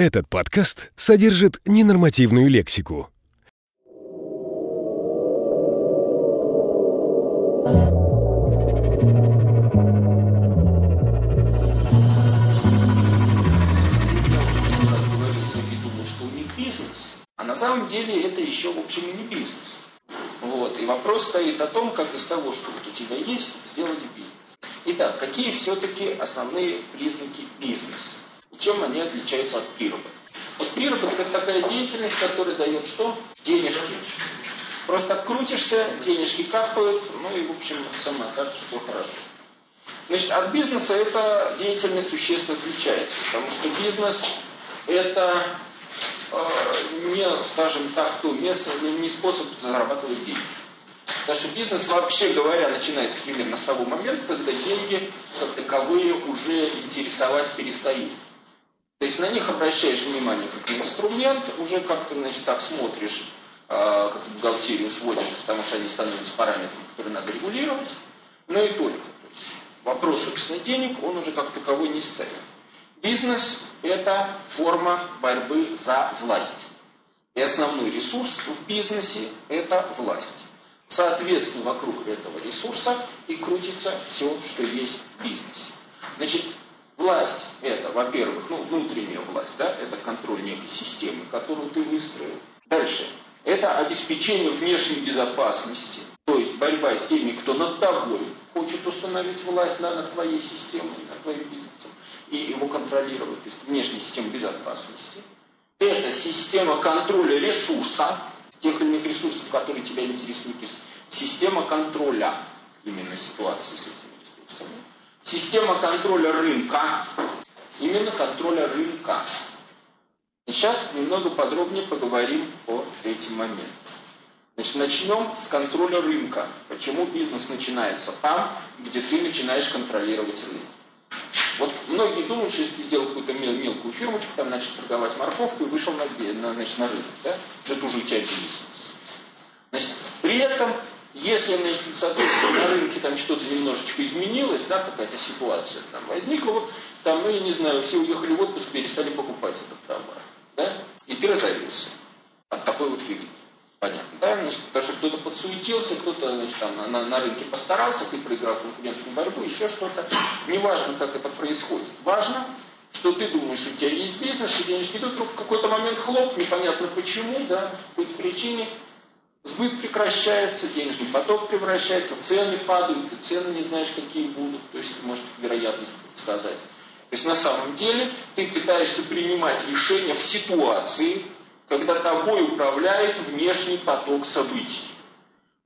Этот подкаст содержит ненормативную лексику. А на самом деле это еще, в общем, и не бизнес. Вот. И вопрос стоит о том, как из того, что вот у тебя есть, сделать бизнес. Итак, какие все-таки основные признаки бизнеса? Чем они отличаются от приработка? Вот приработок это такая деятельность, которая дает что? Денежки. Просто открутишься, денежки капают, ну и, в общем, сама так, все хорошо. Значит, от бизнеса эта деятельность существенно отличается, потому что бизнес это э, не, скажем так, то место, не способ зарабатывать деньги. Потому что бизнес, вообще говоря, начинается примерно с того момента, когда деньги как таковые уже интересовать перестают. То есть на них обращаешь внимание как на инструмент, уже как-то, значит, так смотришь, э, как бухгалтерию сводишь, потому что они становятся параметрами, которые надо регулировать, но и только. То есть вопрос, собственно, денег, он уже как таковой не ставит. Бизнес – это форма борьбы за власть. И основной ресурс в бизнесе – это власть. Соответственно, вокруг этого ресурса и крутится все, что есть в бизнесе. Значит, Власть – это, во-первых, ну, внутренняя власть, да, это контроль некой системы, которую ты выстроил. Дальше. Это обеспечение внешней безопасности, то есть борьба с теми, кто над тобой хочет установить власть да, над твоей системой, над твоим бизнесом, и его контролировать, то есть внешняя система безопасности. Это система контроля ресурса, тех или иных ресурсов, которые тебя интересуют, то есть система контроля именно ситуации с этими ресурсами. Система контроля рынка. Именно контроля рынка. И сейчас немного подробнее поговорим о этим моментах. Значит, начнем с контроля рынка. Почему бизнес начинается там, где ты начинаешь контролировать рынок. Вот многие думают, что если сделал какую-то мел мелкую фирмочку, там начал торговать морковку и вышел на, на, значит, на рынок, да, что это уже у тебя бизнес. Значит, при этом если, значит, соответственно, на рынке там что-то немножечко изменилось, да, какая-то ситуация там возникла, вот, там, ну, я не знаю, все уехали в отпуск, перестали покупать этот товар, да, и ты разорился от такой вот фигни. Понятно, да? Значит, потому что кто-то подсуетился, кто-то значит, там, на, на рынке постарался, ты проиграл конкурентную борьбу, еще что-то. Неважно, как это происходит. Важно, что ты думаешь, у тебя есть бизнес, и денежки вдруг в какой-то момент хлоп, непонятно почему, да, по какой-то причине, Сбыт прекращается, денежный поток превращается, цены падают, ты цены не знаешь, какие будут, то есть может вероятность сказать. То есть на самом деле ты пытаешься принимать решения в ситуации, когда тобой управляет внешний поток событий.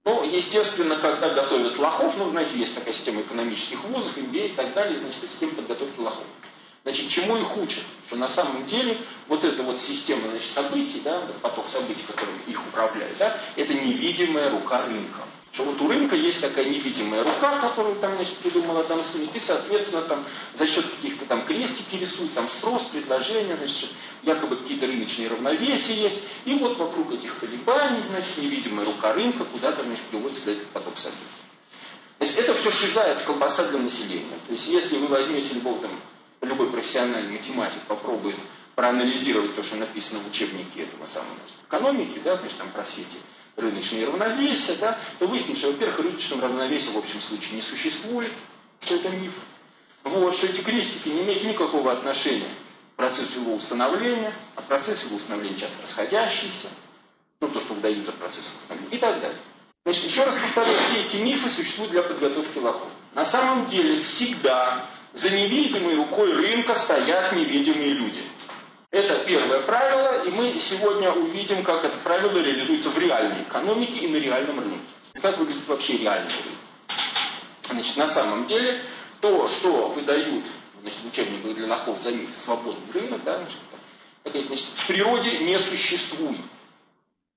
Ну, естественно, когда готовят лохов, ну, знаете, есть такая система экономических вузов, MBA и так далее, значит, система подготовки лохов. Значит, чему их учат? Что на самом деле вот эта вот система значит, событий, да, поток событий, которыми их управляет, да, это невидимая рука рынка. Что вот у рынка есть такая невидимая рука, которую там, значит, придумал Адам Смит, и, соответственно, там за счет каких-то там крестики рисует, там спрос, предложение, значит, якобы какие-то рыночные равновесия есть, и вот вокруг этих колебаний, значит, невидимая рука рынка куда-то, значит, приводится этот поток событий. То есть это все шиза, это колбаса для населения. То есть если вы возьмете любого там любой профессиональный математик попробует проанализировать то, что написано в учебнике этого самого экономики, да, значит, там про все эти рыночные равновесия, да, то выяснится, что, во-первых, рыночного равновесия в общем случае не существует, что это миф. Вот, что эти крестики не имеют никакого отношения к процессу его установления, а процесс его установления часто расходящийся, ну, то, что выдают за процесс установления, и так далее. Значит, еще раз повторяю, все эти мифы существуют для подготовки лохов. На самом деле всегда за невидимой рукой рынка стоят невидимые люди. Это первое правило, и мы сегодня увидим, как это правило реализуется в реальной экономике и на реальном рынке. Как выглядит вообще реальный рынок. Значит, на самом деле, то, что выдают значит, учебник для лохов за мир, свободный рынок, да, значит, значит, в природе не существует.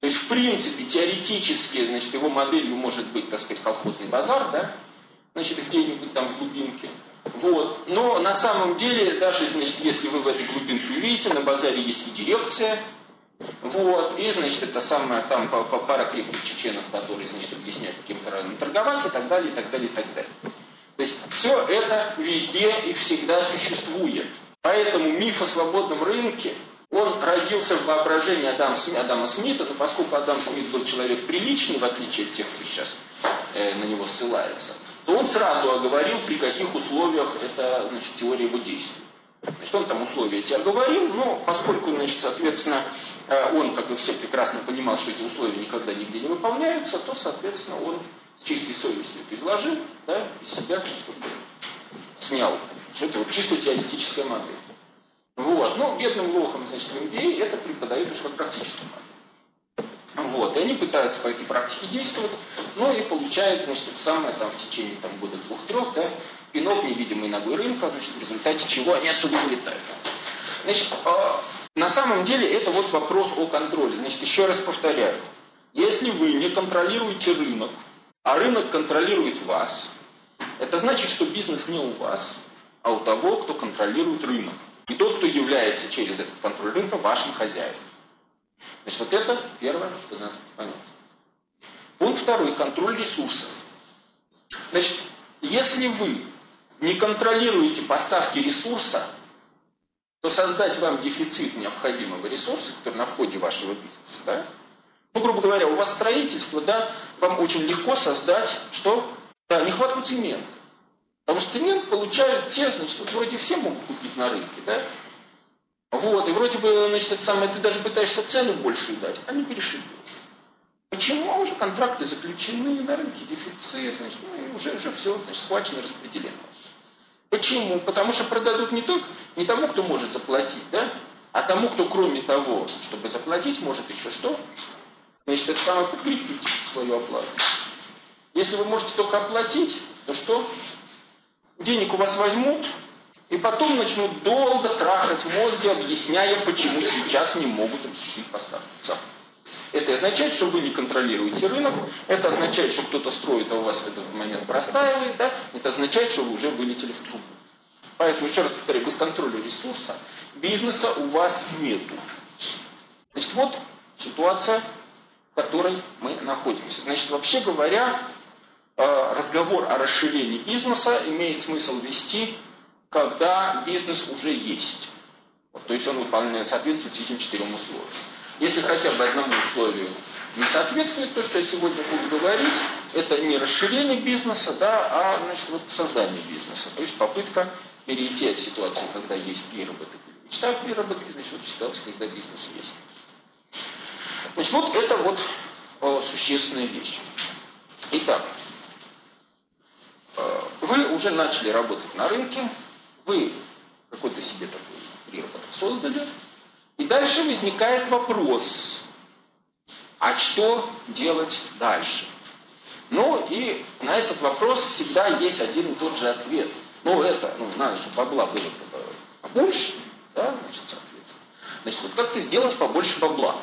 То есть, в принципе, теоретически, значит, его моделью может быть, так сказать, колхозный базар, да, значит, где-нибудь там в глубинке. Вот. Но на самом деле, даже значит, если вы в этой глубинке увидите, на базаре есть и дирекция, вот, и, значит, это самая там пара крепких чеченов, которые, значит, объясняют, каким правильно торговать и так далее, и так далее, и так далее. То есть все это везде и всегда существует. Поэтому миф о свободном рынке Он родился в воображении Адам, Адама Смита, но поскольку Адам Смит был человек приличный, в отличие от тех, кто сейчас э, на него ссылается, то он сразу оговорил, при каких условиях эта значит, теория его действует. Значит, он там условия эти оговорил, но поскольку, значит, соответственно, э, он, как и все, прекрасно понимал, что эти условия никогда нигде не выполняются, то, соответственно, он с чистой совестью это изложил, да, из себя, значит, снял, что это вот чисто теоретическая модель. Вот. Ну, бедным лохам, значит, в MBA это преподают уже как практическую модель. Вот. И они пытаются по этой практике действовать, ну и получают, значит, то самое там в течение там, года двух-трех, да, пинок невидимой ногой рынка, значит, в результате чего они оттуда вылетают. Значит, э, на самом деле это вот вопрос о контроле. Значит, еще раз повторяю. Если вы не контролируете рынок, а рынок контролирует вас, это значит, что бизнес не у вас, а у того, кто контролирует рынок. И тот, кто является через этот контроль рынка вашим хозяином. Значит, вот это первое, что надо понять. Пункт второй. Контроль ресурсов. Значит, если вы не контролируете поставки ресурса, то создать вам дефицит необходимого ресурса, который на входе вашего бизнеса, да? Ну, грубо говоря, у вас строительство, да, вам очень легко создать, что? Да, нехватку цемента. Потому что цемент получают те, значит, вот вроде все могут купить на рынке, да? Вот, и вроде бы, значит, это самое, ты даже пытаешься цену большую дать, а не перешибешь. Почему? А уже контракты заключены на рынке, дефицит, значит, ну, и уже, уже все, значит, схвачено, распределено. Почему? Потому что продадут не только не тому, кто может заплатить, да, а тому, кто кроме того, чтобы заплатить, может еще что? Значит, это самое подкрепить свою оплату. Если вы можете только оплатить, то что? денег у вас возьмут, и потом начнут долго трахать мозги, объясняя, почему сейчас не могут осуществить поставки. Это означает, что вы не контролируете рынок, это означает, что кто-то строит, а у вас в этот момент простаивает, да? это означает, что вы уже вылетели в трубу. Поэтому, еще раз повторяю, без контроля ресурса бизнеса у вас нету. Значит, вот ситуация, в которой мы находимся. Значит, вообще говоря, Э, разговор о расширении бизнеса имеет смысл вести, когда бизнес уже есть. Вот, то есть он выполняет, соответствует этим четырем условиям. Если хотя бы одному условию не соответствует, то, что я сегодня буду говорить, это не расширение бизнеса, да, а значит, вот создание бизнеса. То есть попытка перейти от ситуации, когда есть приработок мечта о приработке, значит, вот ситуации, когда бизнес есть. Значит, вот это вот о, существенная вещь. Итак, вы уже начали работать на рынке, вы какой-то себе такой приработок создали, и дальше возникает вопрос, а что делать дальше? Ну и на этот вопрос всегда есть один и тот же ответ. Ну это, ну надо, чтобы бабла было побольше, да, значит, соответственно. Значит, вот как ты сделать побольше бабла?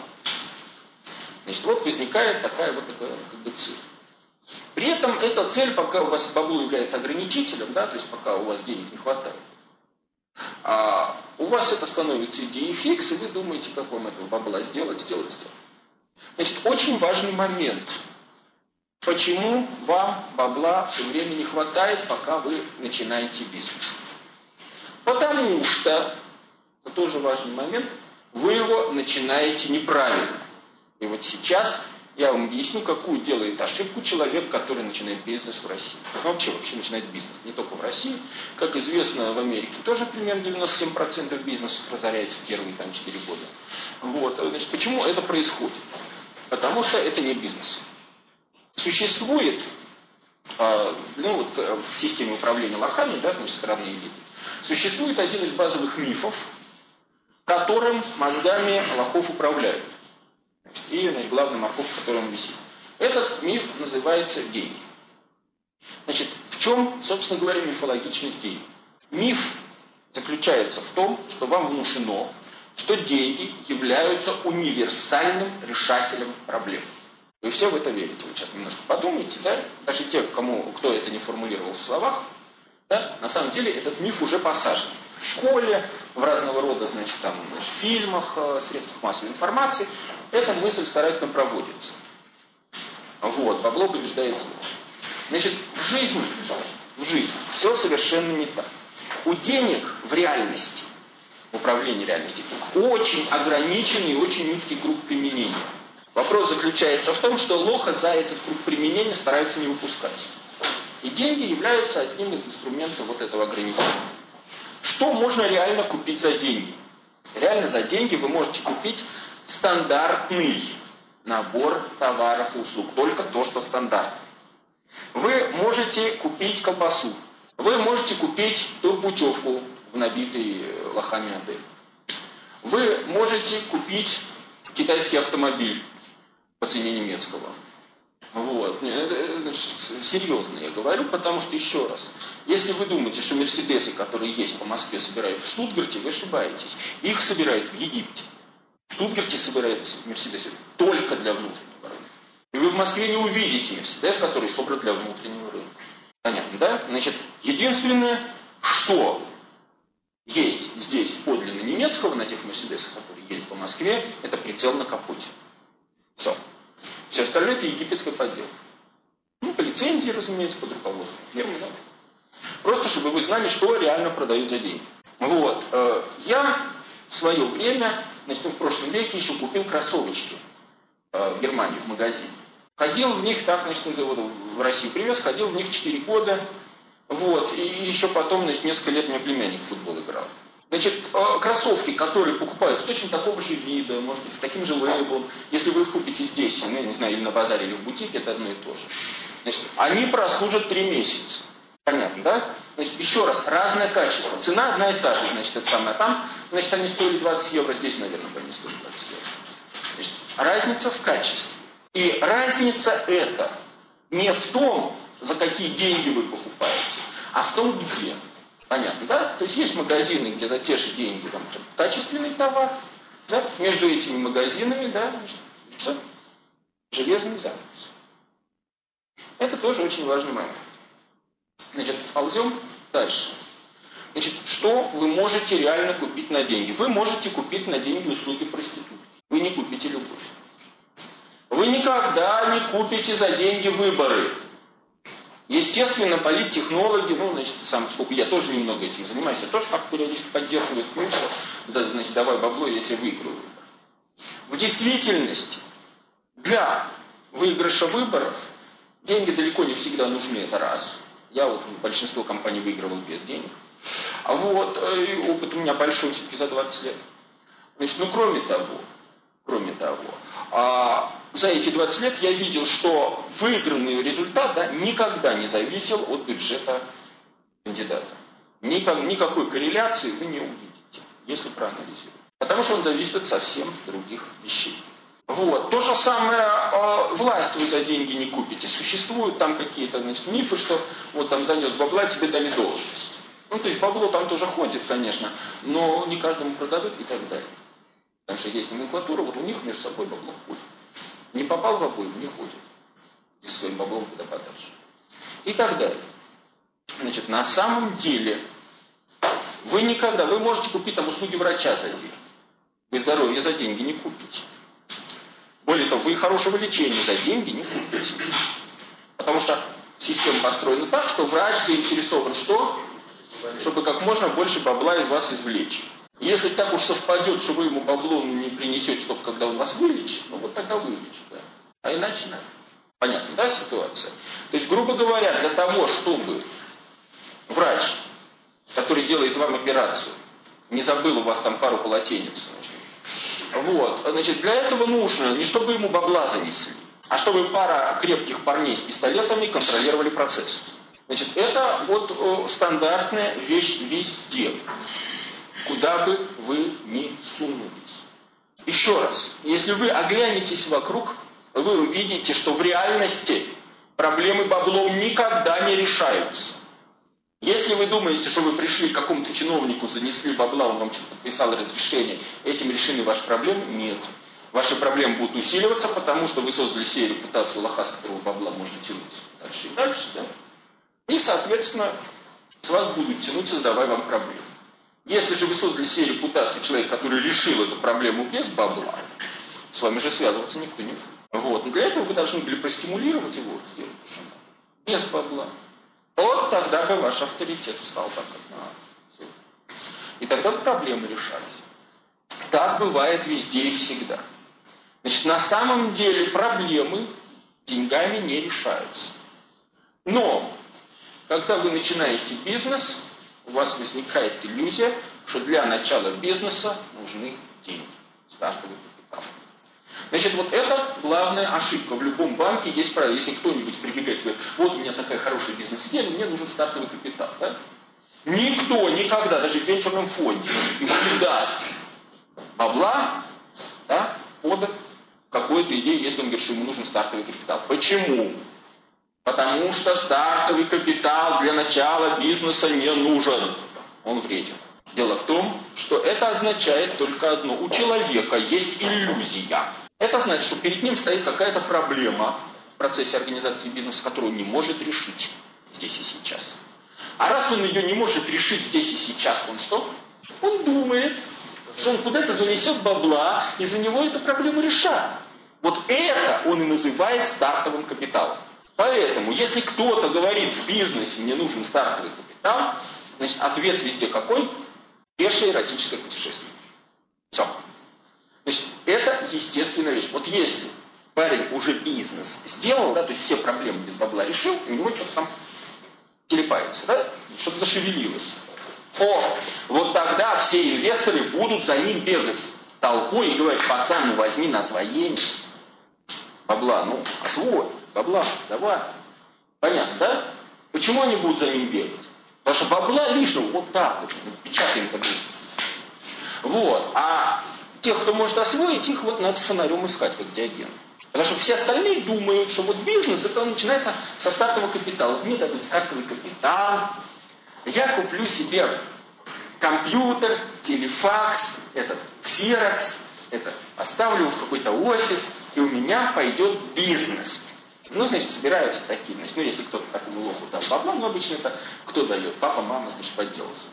Значит, вот возникает такая вот такая как бы цель. При этом эта цель, пока у вас бабло является ограничителем, да, то есть пока у вас денег не хватает, а у вас это становится идеей фикс, и вы думаете, как вам этого бабла сделать, сделать, сделать. Значит, очень важный момент. Почему вам бабла все время не хватает, пока вы начинаете бизнес? Потому что, это тоже важный момент, вы его начинаете неправильно. И вот сейчас я вам объясню, какую делает ошибку человек, который начинает бизнес в России. Вообще, вообще начинает бизнес, не только в России. Как известно, в Америке тоже примерно 97% бизнесов разоряется в первые там, 4 года. Вот. Значит, почему это происходит? Потому что это не бизнес. Существует э, ну, вот, в системе управления лохами, да, значит, страны элиты, существует один из базовых мифов, которым мозгами лохов управляют. И значит, главный морковь, в котором висит. Этот миф называется деньги. Значит, в чем, собственно говоря, мифологичность денег? Миф заключается в том, что вам внушено, что деньги являются универсальным решателем проблем. Вы все в это верите. Вы сейчас немножко подумайте, да? Даже те, кому, кто это не формулировал в словах, да? на самом деле этот миф уже посажен. В школе, в разного рода, значит, там, в фильмах, э, средствах массовой информации эта мысль старательно проводится. Вот, бабло побеждает зло. Значит, в жизни, в жизни все совершенно не так. У денег в реальности в управлении реальностью. Очень ограниченный и очень узкий круг применения. Вопрос заключается в том, что лоха за этот круг применения стараются не выпускать. И деньги являются одним из инструментов вот этого ограничения. Что можно реально купить за деньги? Реально за деньги вы можете купить стандартный набор товаров и услуг. Только то, что стандартно. Вы можете купить колбасу. Вы можете купить ту путевку в набитый лохами отель. Вы можете купить китайский автомобиль по цене немецкого. Вот. Значит, серьезно я говорю, потому что, еще раз, если вы думаете, что Мерседесы, которые есть по Москве, собирают в Штутгарте, вы ошибаетесь. Их собирают в Египте. В Штутгарте собираются Мерседесы только для внутреннего рынка. И вы в Москве не увидите Мерседес, который собран для внутреннего рынка. Понятно, да? Значит, единственное, что есть здесь подлинно немецкого на тех Мерседесах, которые есть по Москве, это прицел на капоте. Все. Все остальное это египетская подделка. Ну, по лицензии, разумеется, под руководством фирмы, да. Просто, чтобы вы знали, что реально продают за деньги. Вот. Э, я в свое время, значит, в прошлом веке еще купил кроссовочки э, в Германии, в магазине. Ходил в них, так, значит, в Россию привез, ходил в них 4 года. Вот. И еще потом, значит, несколько лет мне племянник в футбол играл. Значит, э, кроссовки, которые покупаются точно такого же вида, может быть, с таким же лейблом, если вы их купите здесь, ну, я не знаю, или на базаре, или в бутике, это одно и то же. Значит, они прослужат три месяца. Понятно, да? Значит, еще раз, разное качество. Цена одна и та же, значит, это самое. Там, значит, они стоили 20 евро, здесь, наверное, они стоили 20 евро. Значит, разница в качестве. И разница это не в том, за какие деньги вы покупаете, а в том, где. Понятно, да? То есть есть магазины, где за те же деньги там, качественный товар, да? между этими магазинами, да, что? Железный занавес. Это тоже очень важный момент. Значит, ползем дальше. Значит, что вы можете реально купить на деньги? Вы можете купить на деньги услуги проститутки. Вы не купите любовь. Вы никогда не купите за деньги выборы. Естественно, политтехнологи, ну, значит, сам, сколько я тоже немного этим занимаюсь, я тоже как периодически поддерживаю мысль, да, значит, давай бабло, я тебе выиграю. В действительности, для выигрыша выборов деньги далеко не всегда нужны, это раз. Я вот большинство компаний выигрывал без денег. Вот, э, и опыт у меня большой, все-таки за 20 лет. Значит, ну, кроме того, кроме того, а, за эти 20 лет я видел, что выигранный результат да, никогда не зависел от бюджета кандидата. Никак, никакой корреляции вы не увидите, если проанализировать. Потому что он зависит от совсем других вещей. Вот. То же самое, э, власть вы за деньги не купите. Существуют там какие-то значит, мифы, что вот там занес бабла, тебе дали должность. Ну, то есть бабло там тоже ходит, конечно, но не каждому продадут и так далее. Потому что есть номенклатура, вот у них между собой бабло ходит. Не попал в обойму, не ходит. И своим баблом куда подальше. И так далее. Значит, на самом деле, вы никогда, вы можете купить там услуги врача за деньги. Вы здоровье за деньги не купите. Более того, вы хорошего лечения за деньги не купите. Потому что система построена так, что врач заинтересован что? Чтобы как можно больше бабла из вас извлечь. Если так уж совпадет, что вы ему бабло не принесете только когда он вас вылечит, ну вот тогда вылечит, да. А иначе нет. Понятно, да, ситуация? То есть, грубо говоря, для того, чтобы врач, который делает вам операцию, не забыл у вас там пару полотенец, значит, вот, значит, для этого нужно не чтобы ему бабла занесли, а чтобы пара крепких парней с пистолетами контролировали процесс. Значит, это вот э, стандартная вещь везде куда бы вы ни сунулись. Еще раз, если вы оглянетесь вокруг, вы увидите, что в реальности проблемы баблом никогда не решаются. Если вы думаете, что вы пришли к какому-то чиновнику, занесли бабла, он вам что-то подписал разрешение, этим решены ваши проблемы, нет. Ваши проблемы будут усиливаться, потому что вы создали себе репутацию лоха, с которого бабла можно тянуть дальше и дальше, да? И, соответственно, с вас будут тянуть, создавая вам проблемы. Если же вы создали себе репутацию человека, который решил эту проблему без бабла, с вами же связываться никто не будет. Вот. Но для этого вы должны были простимулировать его сделать без бабла. Вот тогда бы ваш авторитет встал так как надо. И тогда проблемы решались. Так бывает везде и всегда. Значит, на самом деле проблемы деньгами не решаются. Но, когда вы начинаете бизнес, у вас возникает иллюзия, что для начала бизнеса нужны деньги, стартовый капитал. Значит, вот это главная ошибка. В любом банке есть правило. Если кто-нибудь прибегает и говорит, вот у меня такая хорошая бизнес-идея, мне нужен стартовый капитал. Да? Никто никогда, даже в венчурном фонде, не даст бабла да, под какую-то идею, если он говорит, что ему нужен стартовый капитал. Почему? Потому что стартовый капитал для начала бизнеса не нужен. Он вреден. Дело в том, что это означает только одно. У человека есть иллюзия. Это значит, что перед ним стоит какая-то проблема в процессе организации бизнеса, которую он не может решить здесь и сейчас. А раз он ее не может решить здесь и сейчас, он что? Он думает, что он куда-то занесет бабла, и за него эту проблему решат. Вот это он и называет стартовым капиталом. Поэтому, если кто-то говорит в бизнесе, мне нужен стартовый капитал, значит, ответ везде какой? Пешее эротическое путешествие. Все. Значит, это естественная вещь. Вот если парень уже бизнес сделал, да, то есть все проблемы без бабла решил, у него что-то там телепается, да, что-то зашевелилось. О, вот тогда все инвесторы будут за ним бегать толпой и говорить, пацан, ну возьми на освоение. Бабла, ну, освой, бабла, давай. Понятно, да? Почему они будут за ним бегать? Потому что бабла лишнего вот так вот, ну, печатаем так Вот. А тех, кто может освоить, их вот надо с фонарем искать, как диаген. Потому что все остальные думают, что вот бизнес, это начинается со стартового капитала. Мне дадут стартовый капитал, я куплю себе компьютер, телефакс, этот ксерокс, это оставлю в какой-то офис, и у меня пойдет бизнес. Ну, значит, собираются такие, значит, ну, если кто-то такому лоху дал бабла, ну, обычно это кто дает? Папа, мама, значит, подделался.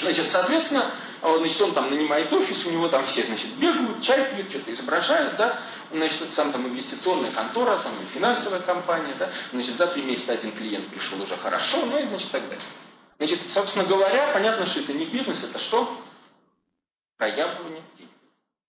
Значит, соответственно, значит, он там нанимает офис, у него там все, значит, бегают, чай пьют, что-то изображают, да, значит, это сам там инвестиционная контора, там, финансовая компания, да, значит, за три месяца один клиент пришел уже хорошо, ну и, значит, так далее. Значит, собственно говоря, понятно, что это не бизнес, это что? Проявление денег.